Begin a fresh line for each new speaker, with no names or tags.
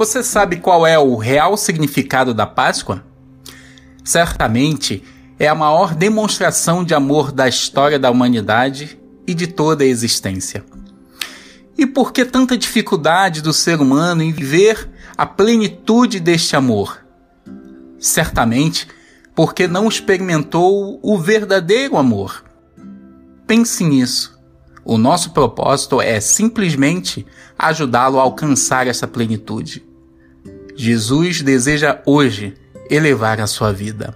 Você sabe qual é o real significado da Páscoa? Certamente é a maior demonstração de amor da história da humanidade e de toda a existência. E por que tanta dificuldade do ser humano em viver a plenitude deste amor? Certamente porque não experimentou o verdadeiro amor. Pense nisso. O nosso propósito é simplesmente ajudá-lo a alcançar essa plenitude. Jesus deseja hoje elevar a sua vida.